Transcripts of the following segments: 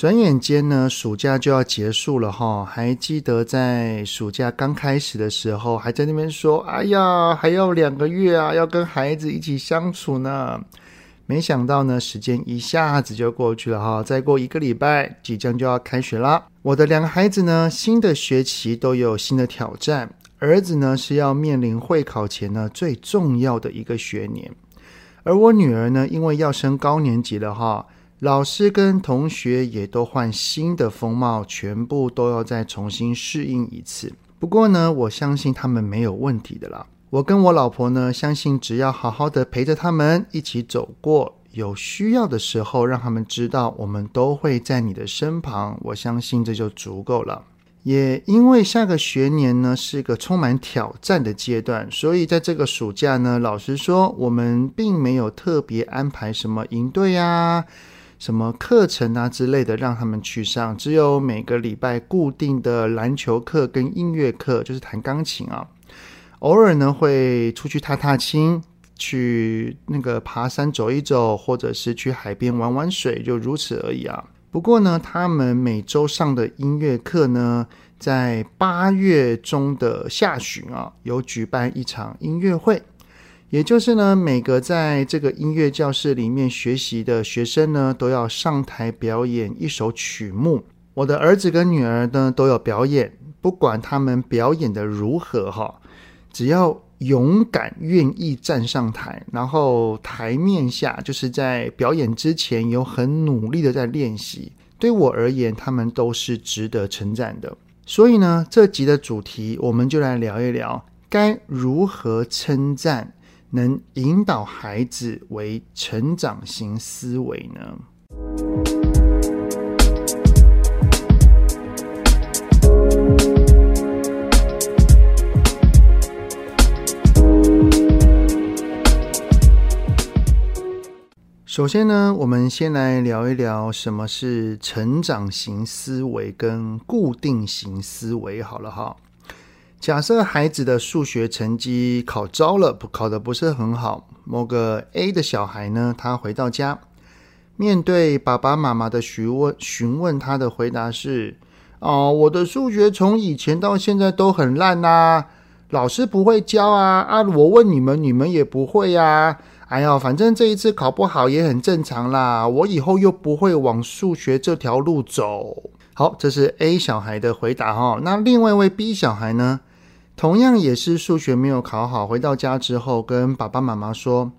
转眼间呢，暑假就要结束了哈。还记得在暑假刚开始的时候，还在那边说：“哎呀，还要两个月啊，要跟孩子一起相处呢。”没想到呢，时间一下子就过去了哈。再过一个礼拜，即将就要开学了。我的两个孩子呢，新的学期都有新的挑战。儿子呢，是要面临会考前呢最重要的一个学年，而我女儿呢，因为要升高年级了哈。老师跟同学也都换新的风貌，全部都要再重新适应一次。不过呢，我相信他们没有问题的啦。我跟我老婆呢，相信只要好好的陪着他们一起走过，有需要的时候，让他们知道我们都会在你的身旁，我相信这就足够了。也因为下个学年呢，是一个充满挑战的阶段，所以在这个暑假呢，老实说，我们并没有特别安排什么营队呀。什么课程啊之类的，让他们去上。只有每个礼拜固定的篮球课跟音乐课，就是弹钢琴啊。偶尔呢，会出去踏踏青，去那个爬山走一走，或者是去海边玩玩水，就如此而已啊。不过呢，他们每周上的音乐课呢，在八月中的下旬啊，有举办一场音乐会。也就是呢，每个在这个音乐教室里面学习的学生呢，都要上台表演一首曲目。我的儿子跟女儿呢，都有表演，不管他们表演的如何哈，只要勇敢愿意站上台，然后台面下就是在表演之前有很努力的在练习，对我而言，他们都是值得称赞的。所以呢，这集的主题我们就来聊一聊，该如何称赞。能引导孩子为成长型思维呢？首先呢，我们先来聊一聊什么是成长型思维跟固定型思维。好了哈。假设孩子的数学成绩考糟了，考得不是很好。某个 A 的小孩呢，他回到家，面对爸爸妈妈的询问，询问他的回答是：哦，我的数学从以前到现在都很烂呐，老师不会教啊啊！我问你们，你们也不会呀。哎呀，反正这一次考不好也很正常啦，我以后又不会往数学这条路走。好，这是 A 小孩的回答哈。那另外一位 B 小孩呢？同样也是数学没有考好，回到家之后跟爸爸妈妈说：“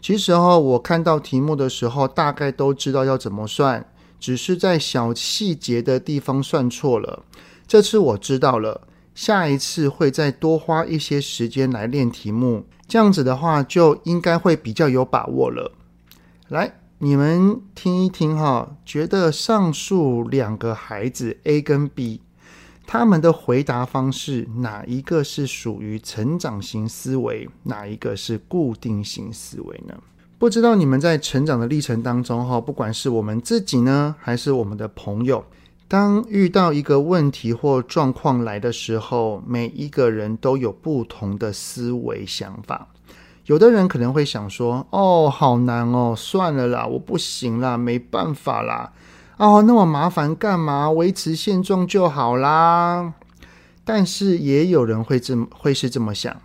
其实哈，我看到题目的时候，大概都知道要怎么算，只是在小细节的地方算错了。这次我知道了，下一次会再多花一些时间来练题目，这样子的话就应该会比较有把握了。”来，你们听一听哈，觉得上述两个孩子 A 跟 B。他们的回答方式，哪一个是属于成长型思维，哪一个是固定型思维呢？不知道你们在成长的历程当中，哈，不管是我们自己呢，还是我们的朋友，当遇到一个问题或状况来的时候，每一个人都有不同的思维想法。有的人可能会想说：“哦，好难哦，算了啦，我不行啦，没办法啦。”哦，那么麻烦干嘛？维持现状就好啦。但是也有人会这么会是这么想，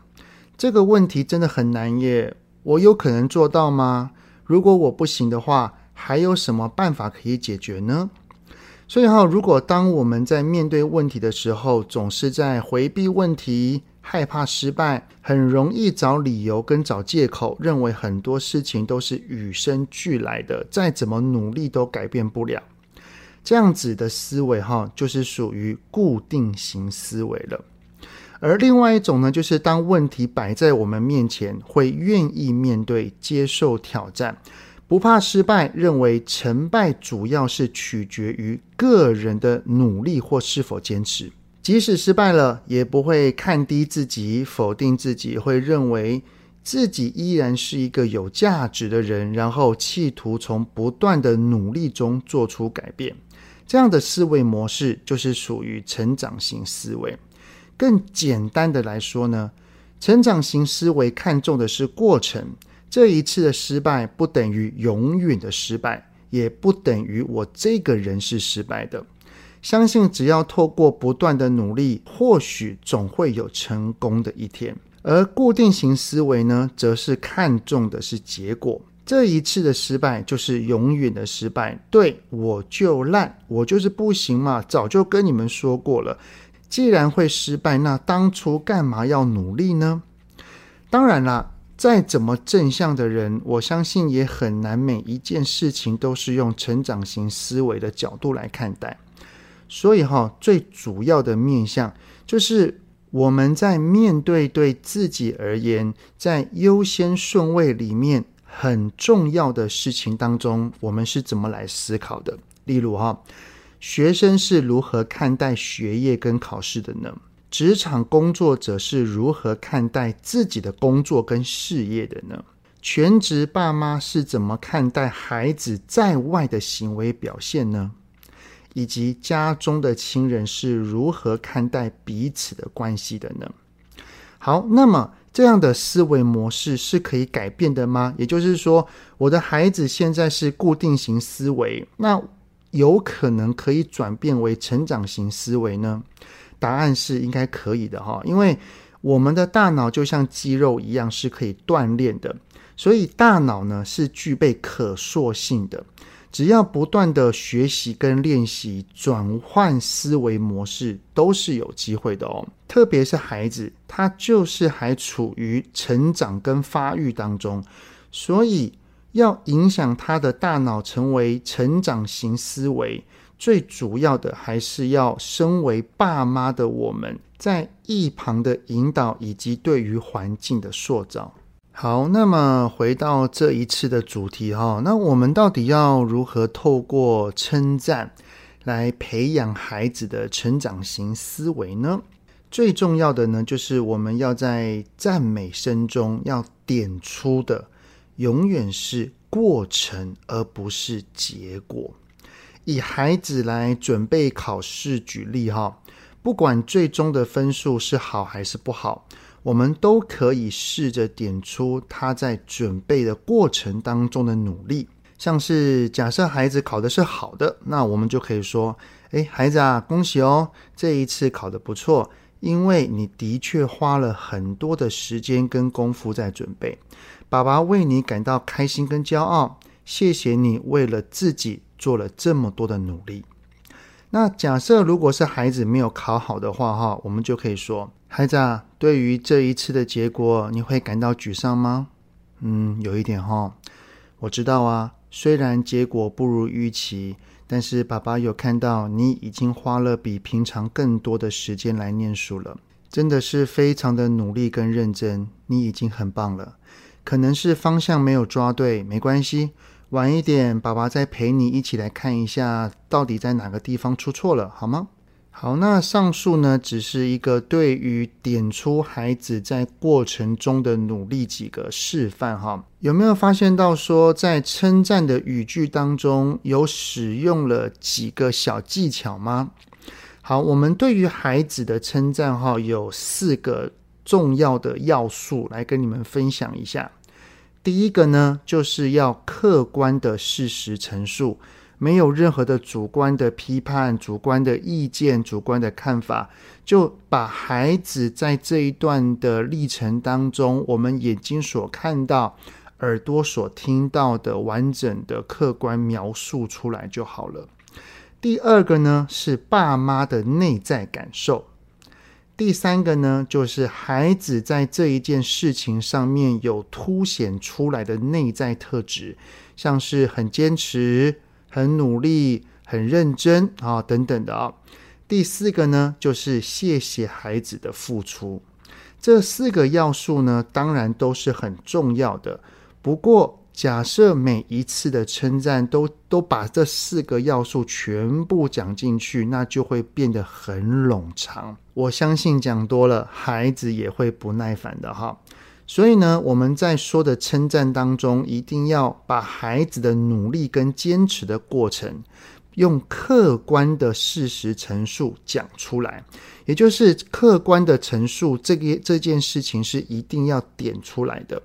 这个问题真的很难耶。我有可能做到吗？如果我不行的话，还有什么办法可以解决呢？所以哈，如果当我们在面对问题的时候，总是在回避问题，害怕失败，很容易找理由跟找借口，认为很多事情都是与生俱来的，再怎么努力都改变不了。这样子的思维哈，就是属于固定型思维了。而另外一种呢，就是当问题摆在我们面前，会愿意面对、接受挑战，不怕失败，认为成败主要是取决于个人的努力或是否坚持。即使失败了，也不会看低自己、否定自己，会认为自己依然是一个有价值的人，然后企图从不断的努力中做出改变。这样的思维模式就是属于成长型思维。更简单的来说呢，成长型思维看重的是过程。这一次的失败不等于永远的失败，也不等于我这个人是失败的。相信只要透过不断的努力，或许总会有成功的一天。而固定型思维呢，则是看重的是结果。这一次的失败就是永远的失败。对，我就烂，我就是不行嘛。早就跟你们说过了，既然会失败，那当初干嘛要努力呢？当然啦，再怎么正向的人，我相信也很难每一件事情都是用成长型思维的角度来看待。所以哈，最主要的面向就是我们在面对对自己而言，在优先顺位里面很重要的事情当中，我们是怎么来思考的？例如哈，学生是如何看待学业跟考试的呢？职场工作者是如何看待自己的工作跟事业的呢？全职爸妈是怎么看待孩子在外的行为表现呢？以及家中的亲人是如何看待彼此的关系的呢？好，那么这样的思维模式是可以改变的吗？也就是说，我的孩子现在是固定型思维，那有可能可以转变为成长型思维呢？答案是应该可以的哈，因为我们的大脑就像肌肉一样是可以锻炼的，所以大脑呢是具备可塑性的。只要不断的学习跟练习，转换思维模式都是有机会的哦。特别是孩子，他就是还处于成长跟发育当中，所以要影响他的大脑成为成长型思维，最主要的还是要身为爸妈的我们在一旁的引导以及对于环境的塑造。好，那么回到这一次的主题哈，那我们到底要如何透过称赞来培养孩子的成长型思维呢？最重要的呢，就是我们要在赞美声中要点出的，永远是过程，而不是结果。以孩子来准备考试举例哈，不管最终的分数是好还是不好。我们都可以试着点出他在准备的过程当中的努力，像是假设孩子考的是好的，那我们就可以说：“诶，孩子啊，恭喜哦，这一次考得不错，因为你的确花了很多的时间跟功夫在准备，爸爸为你感到开心跟骄傲，谢谢你为了自己做了这么多的努力。”那假设如果是孩子没有考好的话，哈，我们就可以说。孩子啊，对于这一次的结果，你会感到沮丧吗？嗯，有一点哈。我知道啊，虽然结果不如预期，但是爸爸有看到你已经花了比平常更多的时间来念书了，真的是非常的努力跟认真。你已经很棒了。可能是方向没有抓对，没关系，晚一点爸爸再陪你一起来看一下，到底在哪个地方出错了，好吗？好，那上述呢，只是一个对于点出孩子在过程中的努力几个示范哈。有没有发现到说，在称赞的语句当中有使用了几个小技巧吗？好，我们对于孩子的称赞哈，有四个重要的要素来跟你们分享一下。第一个呢，就是要客观的事实陈述。没有任何的主观的批判、主观的意见、主观的看法，就把孩子在这一段的历程当中，我们眼睛所看到、耳朵所听到的完整的客观描述出来就好了。第二个呢，是爸妈的内在感受。第三个呢，就是孩子在这一件事情上面有凸显出来的内在特质，像是很坚持。很努力、很认真啊，等等的啊。第四个呢，就是谢谢孩子的付出。这四个要素呢，当然都是很重要的。不过，假设每一次的称赞都都把这四个要素全部讲进去，那就会变得很冗长。我相信讲多了，孩子也会不耐烦的哈。所以呢，我们在说的称赞当中，一定要把孩子的努力跟坚持的过程，用客观的事实陈述讲出来。也就是客观的陈述，这个这件事情是一定要点出来的。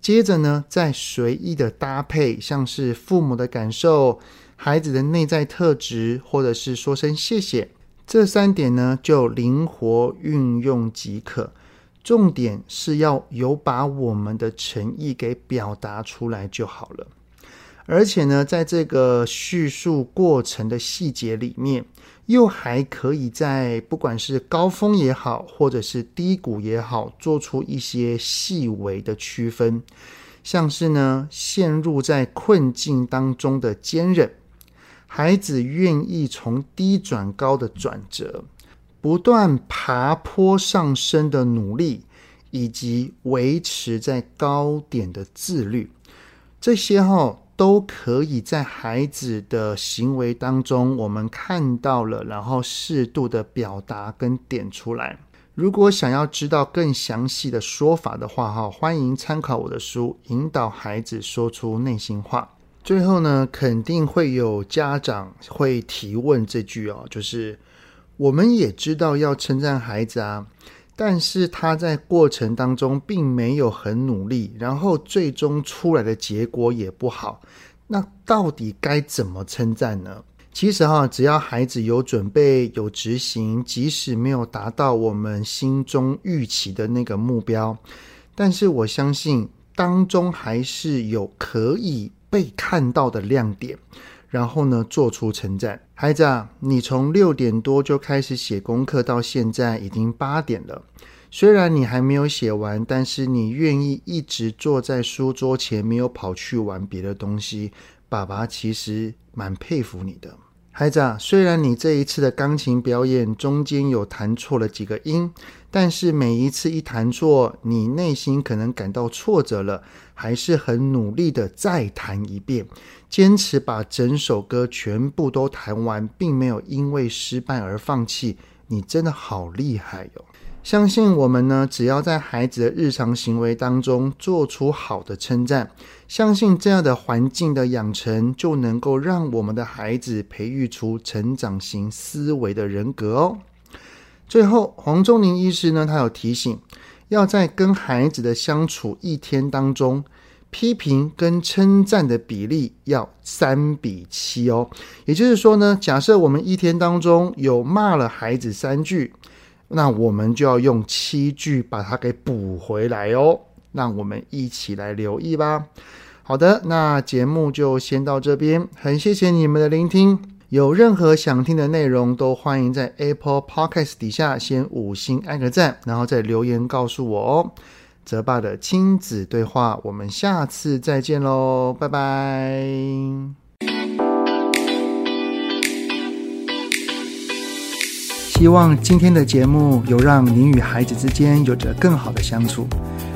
接着呢，再随意的搭配，像是父母的感受、孩子的内在特质，或者是说声谢谢，这三点呢就灵活运用即可。重点是要有把我们的诚意给表达出来就好了。而且呢，在这个叙述过程的细节里面，又还可以在不管是高峰也好，或者是低谷也好，做出一些细微的区分，像是呢，陷入在困境当中的坚韧，孩子愿意从低转高的转折，不断爬坡上升的努力，以及维持在高点的自律，这些哈。都可以在孩子的行为当中，我们看到了，然后适度的表达跟点出来。如果想要知道更详细的说法的话，哈，欢迎参考我的书《引导孩子说出内心话》。最后呢，肯定会有家长会提问这句哦，就是我们也知道要称赞孩子啊。但是他在过程当中并没有很努力，然后最终出来的结果也不好。那到底该怎么称赞呢？其实哈，只要孩子有准备、有执行，即使没有达到我们心中预期的那个目标，但是我相信当中还是有可以被看到的亮点。然后呢，做出称赞。孩子啊，你从六点多就开始写功课，到现在已经八点了。虽然你还没有写完，但是你愿意一直坐在书桌前，没有跑去玩别的东西。爸爸其实蛮佩服你的。孩子啊，虽然你这一次的钢琴表演中间有弹错了几个音，但是每一次一弹错，你内心可能感到挫折了，还是很努力的再弹一遍，坚持把整首歌全部都弹完，并没有因为失败而放弃。你真的好厉害哟！相信我们呢，只要在孩子的日常行为当中做出好的称赞，相信这样的环境的养成，就能够让我们的孩子培育出成长型思维的人格哦。最后，黄宗宁医师呢，他有提醒，要在跟孩子的相处一天当中，批评跟称赞的比例要三比七哦。也就是说呢，假设我们一天当中有骂了孩子三句。那我们就要用七句把它给补回来哦。让我们一起来留意吧。好的，那节目就先到这边，很谢谢你们的聆听。有任何想听的内容，都欢迎在 Apple Podcast 底下先五星按个赞，然后再留言告诉我哦。泽爸的亲子对话，我们下次再见喽，拜拜。希望今天的节目有让您与孩子之间有着更好的相处。